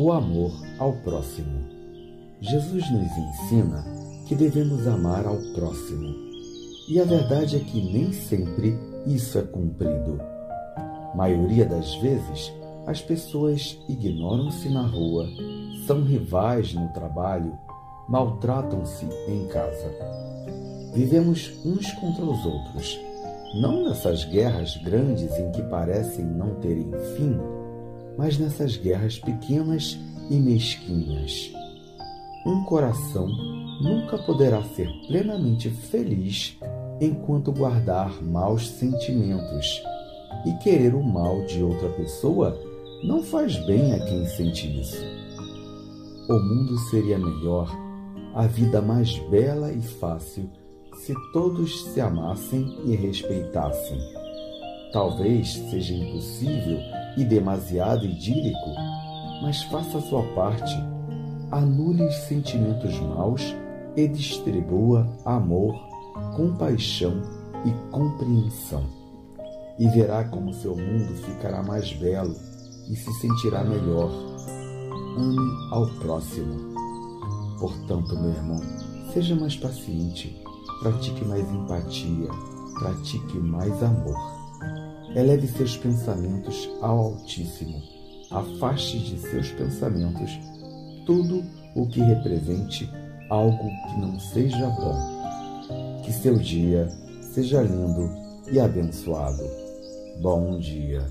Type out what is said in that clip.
o amor ao próximo. Jesus nos ensina que devemos amar ao próximo. E a verdade é que nem sempre isso é cumprido. Maioria das vezes, as pessoas ignoram-se na rua, são rivais no trabalho, maltratam-se em casa. Vivemos uns contra os outros, não nessas guerras grandes em que parecem não terem fim, mas nessas guerras pequenas e mesquinhas. Um coração nunca poderá ser plenamente feliz enquanto guardar maus sentimentos. E querer o mal de outra pessoa não faz bem a quem sente isso. O mundo seria melhor, a vida mais bela e fácil, se todos se amassem e respeitassem. Talvez seja impossível e demasiado idílico, mas faça a sua parte. Anule os sentimentos maus e distribua amor, compaixão e compreensão. E verá como seu mundo ficará mais belo e se sentirá melhor. Ame ao próximo. Portanto, meu irmão, seja mais paciente, pratique mais empatia, pratique mais amor. Eleve seus pensamentos ao Altíssimo. Afaste de seus pensamentos tudo o que represente algo que não seja bom. Que seu dia seja lindo e abençoado. Bom dia.